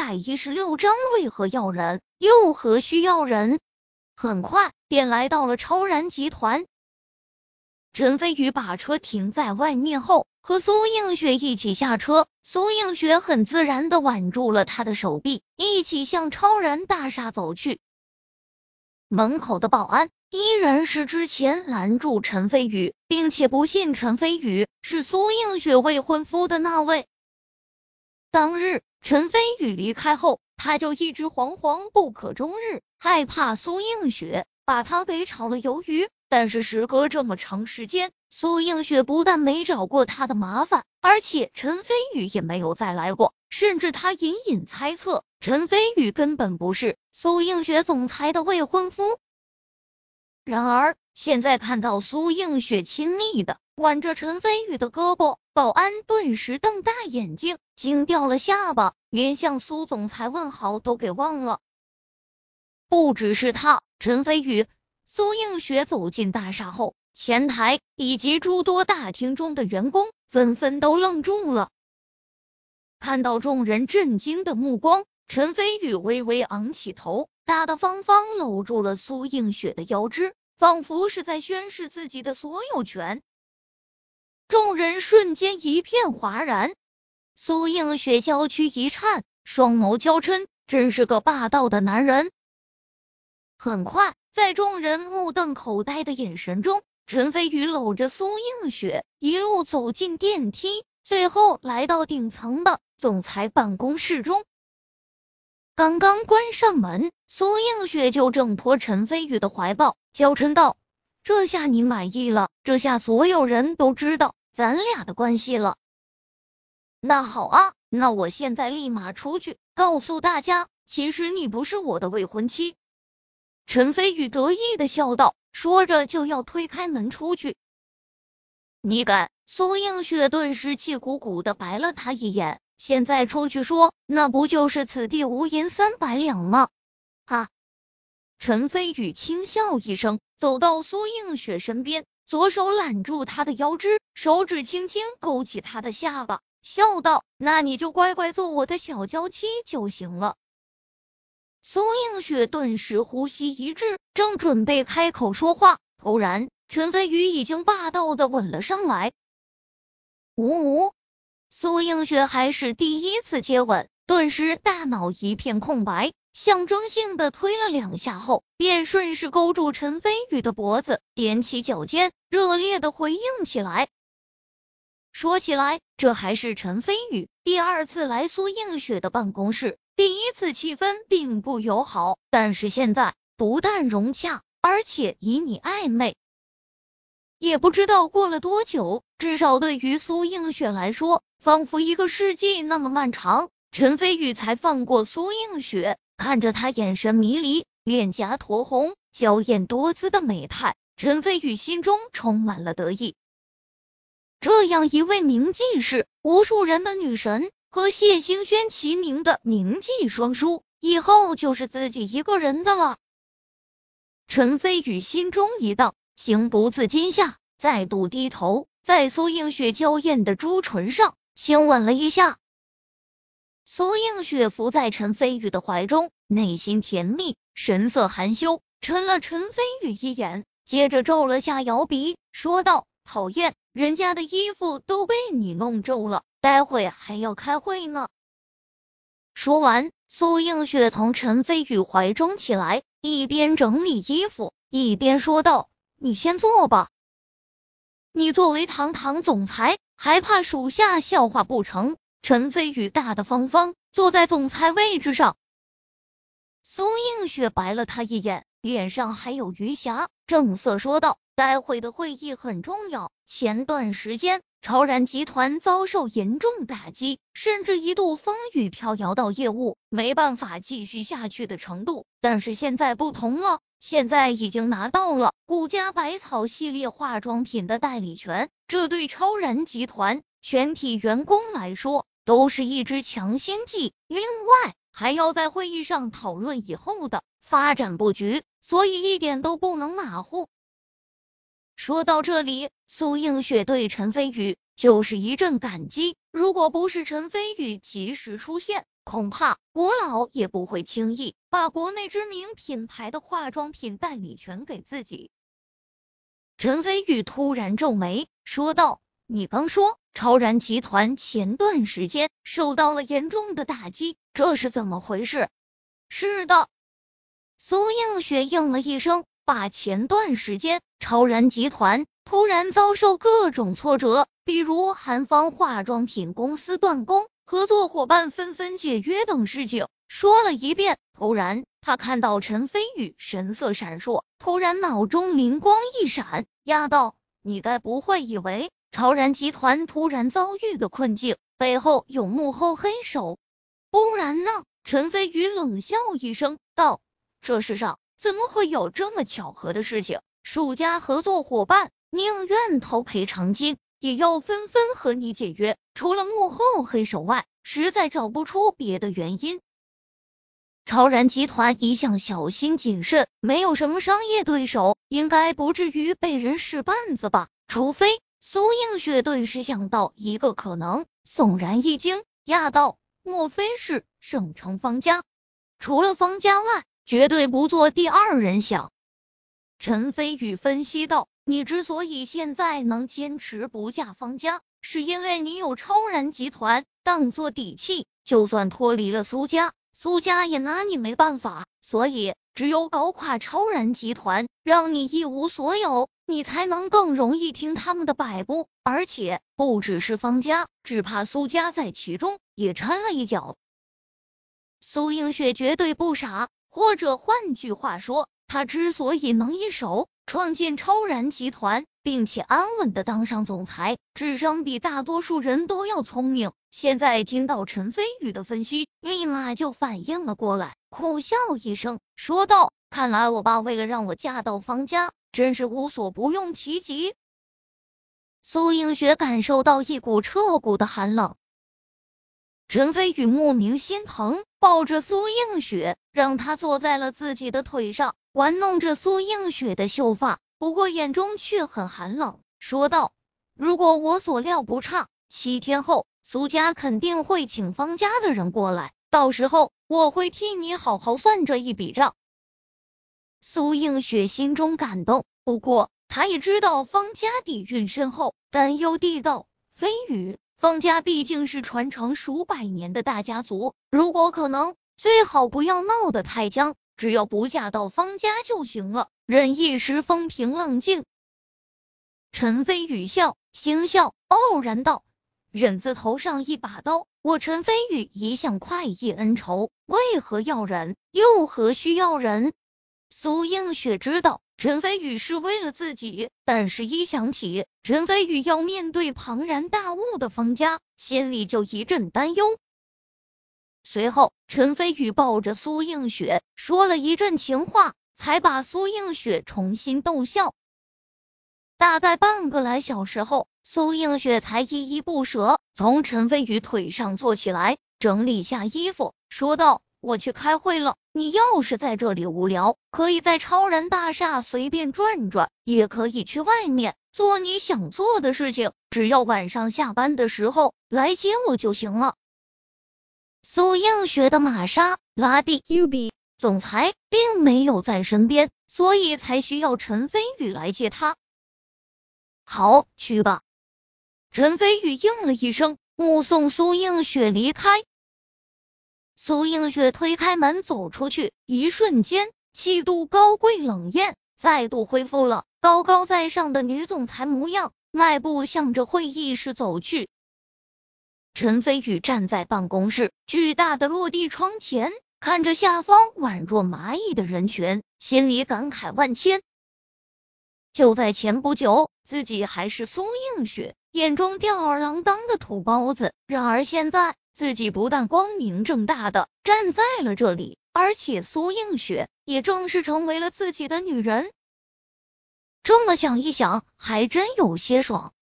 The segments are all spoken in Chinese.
百一十六章，为何要人？又何须要人？很快便来到了超然集团。陈飞宇把车停在外面后，和苏映雪一起下车。苏映雪很自然的挽住了他的手臂，一起向超然大厦走去。门口的保安依然是之前拦住陈飞宇，并且不信陈飞宇是苏映雪未婚夫的那位。当日陈飞宇离开后，他就一直惶惶不可终日，害怕苏映雪把他给炒了鱿鱼。但是时隔这么长时间，苏映雪不但没找过他的麻烦，而且陈飞宇也没有再来过，甚至他隐隐猜测陈飞宇根本不是苏映雪总裁的未婚夫。然而现在看到苏映雪亲密的挽着陈飞宇的胳膊，保安顿时瞪大眼睛，惊掉了下巴，连向苏总裁问好都给忘了。不只是他，陈飞宇。苏映雪走进大厦后，前台以及诸多大厅中的员工纷纷都愣住了。看到众人震惊的目光，陈飞宇微微昂起头，大大方方搂住了苏映雪的腰肢，仿佛是在宣示自己的所有权。众人瞬间一片哗然。苏映雪娇躯一颤，双眸娇嗔，真是个霸道的男人。很快。在众人目瞪口呆的眼神中，陈飞宇搂着苏映雪一路走进电梯，最后来到顶层的总裁办公室中。刚刚关上门，苏映雪就挣脱陈飞宇的怀抱，娇嗔道：“这下你满意了？这下所有人都知道咱俩的关系了。那好啊，那我现在立马出去告诉大家，其实你不是我的未婚妻。”陈飞宇得意的笑道，说着就要推开门出去。你敢？苏映雪顿时气鼓鼓的白了他一眼。现在出去说，那不就是此地无银三百两吗？哈！陈飞宇轻笑一声，走到苏映雪身边，左手揽住她的腰肢，手指轻轻勾起她的下巴，笑道：“那你就乖乖做我的小娇妻就行了。”苏映雪顿时呼吸一滞，正准备开口说话，突然陈飞宇已经霸道的吻了上来。呜呜！苏映雪还是第一次接吻，顿时大脑一片空白，象征性的推了两下后，便顺势勾住陈飞宇的脖子，踮起脚尖，热烈的回应起来。说起来，这还是陈飞宇第二次来苏映雪的办公室。第一次气氛并不友好，但是现在不但融洽，而且旖旎暧昧。也不知道过了多久，至少对于苏映雪来说，仿佛一个世纪那么漫长。陈飞宇才放过苏映雪，看着他眼神迷离、脸颊酡红、娇艳多姿的美态，陈飞宇心中充满了得意。这样一位名妓是无数人的女神。和谢兴轩齐名的名妓双姝，以后就是自己一个人的了。陈飞宇心中一荡，情不自禁下，再度低头，在苏映雪娇艳的朱唇上亲吻了一下。苏映雪伏在陈飞宇的怀中，内心甜蜜，神色含羞，嗔了陈飞宇一眼，接着皱了下摇鼻，说道：“讨厌，人家的衣服都被你弄皱了。”待会还要开会呢。说完，苏映雪从陈飞宇怀中起来，一边整理衣服，一边说道：“你先坐吧。你作为堂堂总裁，还怕属下笑话不成？”陈飞宇大大方方坐在总裁位置上。苏映雪白了他一眼，脸上还有余霞，正色说道：“待会的会议很重要。前段时间。”超然集团遭受严重打击，甚至一度风雨飘摇到业务没办法继续下去的程度。但是现在不同了，现在已经拿到了顾家百草系列化妆品的代理权，这对超然集团全体员工来说都是一支强心剂。另外，还要在会议上讨论以后的发展布局，所以一点都不能马虎。说到这里，苏映雪对陈飞宇就是一阵感激。如果不是陈飞宇及时出现，恐怕国老也不会轻易把国内知名品牌的化妆品代理权给自己。陈飞宇突然皱眉说道：“你刚说超然集团前段时间受到了严重的打击，这是怎么回事？”是的，苏映雪应了一声，把前段时间超然集团突然遭受各种挫折。比如韩方化妆品公司断供、合作伙伴纷纷解约等事情说了一遍。突然，他看到陈飞宇神色闪烁，突然脑中灵光一闪，压道：“你该不会以为超然集团突然遭遇的困境背后有幕后黑手？不然呢？”陈飞宇冷笑一声道：“这世上怎么会有这么巧合的事情？数家合作伙伴宁愿投赔偿金。”也要纷纷和你解约，除了幕后黑手外，实在找不出别的原因。超然集团一向小心谨慎，没有什么商业对手，应该不至于被人使绊子吧？除非苏映雪顿时想到一个可能，悚然一惊，讶道：“莫非是省城方家？除了方家外，绝对不做第二人想。”陈飞宇分析道。你之所以现在能坚持不嫁方家，是因为你有超然集团当做底气，就算脱离了苏家，苏家也拿你没办法。所以，只有搞垮超然集团，让你一无所有，你才能更容易听他们的摆布。而且，不只是方家，只怕苏家在其中也掺了一脚。苏映雪绝对不傻，或者换句话说，她之所以能一手。创建超然集团，并且安稳的当上总裁，智商比大多数人都要聪明。现在听到陈飞宇的分析，立马就反应了过来，苦笑一声，说道：“看来我爸为了让我嫁到方家，真是无所不用其极。”苏映雪感受到一股彻骨的寒冷。陈飞宇莫名心疼，抱着苏映雪，让她坐在了自己的腿上。玩弄着苏映雪的秀发，不过眼中却很寒冷，说道：“如果我所料不差，七天后苏家肯定会请方家的人过来，到时候我会替你好好算这一笔账。”苏映雪心中感动，不过她也知道方家底蕴深厚，担忧地道：“飞宇，方家毕竟是传承数百年的大家族，如果可能，最好不要闹得太僵。”只要不嫁到方家就行了。忍一时风平浪静。陈飞宇笑，轻笑，傲然道：“忍字头上一把刀，我陈飞宇一向快意恩仇，为何要忍？又何须要忍？”苏映雪知道陈飞宇是为了自己，但是一想起陈飞宇要面对庞然大物的方家，心里就一阵担忧。随后，陈飞宇抱着苏映雪说了一阵情话，才把苏映雪重新逗笑。大概半个来小时后，苏映雪才依依不舍从陈飞宇腿上坐起来，整理下衣服，说道：“我去开会了。你要是在这里无聊，可以在超然大厦随便转转，也可以去外面做你想做的事情。只要晚上下班的时候来接我就行了。”苏映雪的玛莎拉蒂 UB 总裁并没有在身边，所以才需要陈飞宇来接他。好，去吧。陈飞宇应了一声，目送苏映雪离开。苏映雪推开门走出去，一瞬间气度高贵冷艳，再度恢复了高高在上的女总裁模样，迈步向着会议室走去。陈飞宇站在办公室巨大的落地窗前，看着下方宛若蚂蚁的人群，心里感慨万千。就在前不久，自己还是苏映雪眼中吊儿郎当的土包子，然而现在自己不但光明正大的站在了这里，而且苏映雪也正式成为了自己的女人。这么想一想，还真有些爽。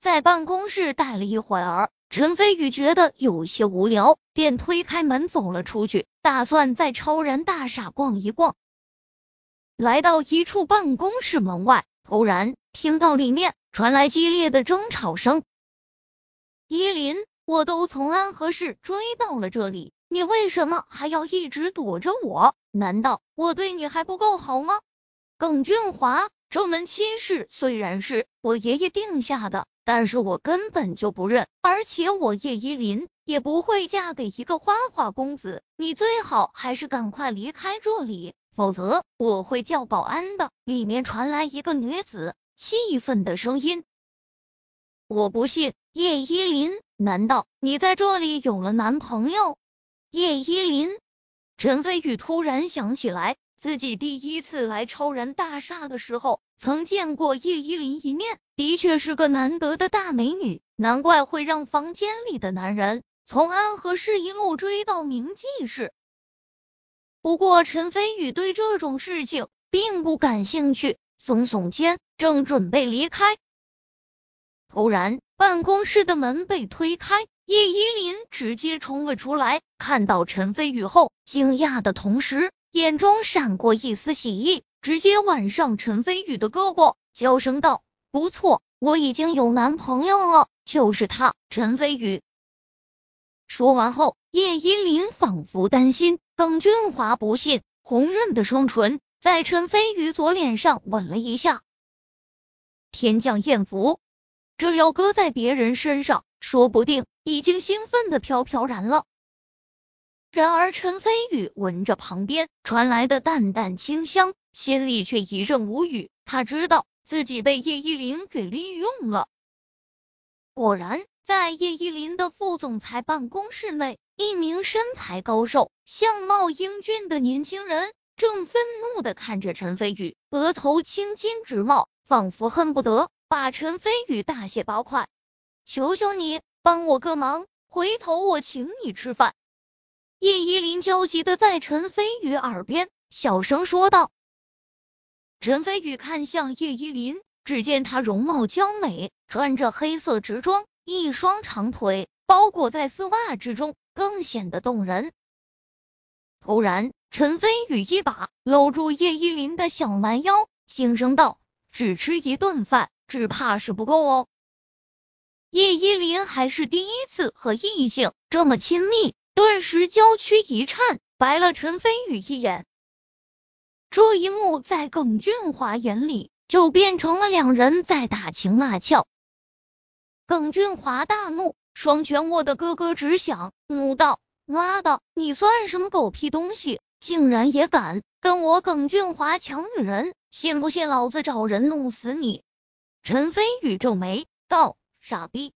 在办公室待了一会儿，陈飞宇觉得有些无聊，便推开门走了出去，打算在超然大厦逛一逛。来到一处办公室门外，突然听到里面传来激烈的争吵声。依林，我都从安和市追到了这里，你为什么还要一直躲着我？难道我对你还不够好吗？耿俊华，这门亲事虽然是我爷爷定下的，但是我根本就不认，而且我叶依林也不会嫁给一个花花公子。你最好还是赶快离开这里，否则我会叫保安的。里面传来一个女子气愤的声音。我不信，叶依林，难道你在这里有了男朋友？叶依林，陈飞宇突然想起来。自己第一次来超然大厦的时候，曾见过叶依林一面，的确是个难得的大美女，难怪会让房间里的男人从安和市一路追到明记市。不过陈飞宇对这种事情并不感兴趣，耸耸肩，正准备离开，突然办公室的门被推开，叶依林直接冲了出来，看到陈飞宇后，惊讶的同时。眼中闪过一丝喜意，直接挽上陈飞宇的胳膊，娇声道：“不错，我已经有男朋友了，就是他，陈飞宇。”说完后，叶依林仿佛担心耿俊华不信，红润的双唇在陈飞宇左脸上吻了一下。天降艳福，这要搁在别人身上，说不定已经兴奋的飘飘然了。然而，陈飞宇闻着旁边传来的淡淡清香，心里却一阵无语。他知道自己被叶依林给利用了。果然，在叶依林的副总裁办公室内，一名身材高瘦、相貌英俊的年轻人正愤怒的看着陈飞宇，额头青筋直冒，仿佛恨不得把陈飞宇大卸八块。求求你帮我个忙，回头我请你吃饭。叶依林焦急的在陈飞宇耳边小声说道。陈飞宇看向叶依林，只见她容貌娇美，穿着黑色直装，一双长腿包裹在丝袜之中，更显得动人。突然，陈飞宇一把搂住叶依林的小蛮腰，轻声道：“只吃一顿饭，只怕是不够哦。”叶依林还是第一次和异性这么亲密。顿时娇躯一颤，白了陈飞宇一眼。这一幕在耿俊华眼里，就变成了两人在打情骂俏。耿俊华大怒，双拳握得咯咯直响，怒道：“妈的，你算什么狗屁东西，竟然也敢跟我耿俊华抢女人？信不信老子找人弄死你？”陈飞宇皱眉道：“傻逼，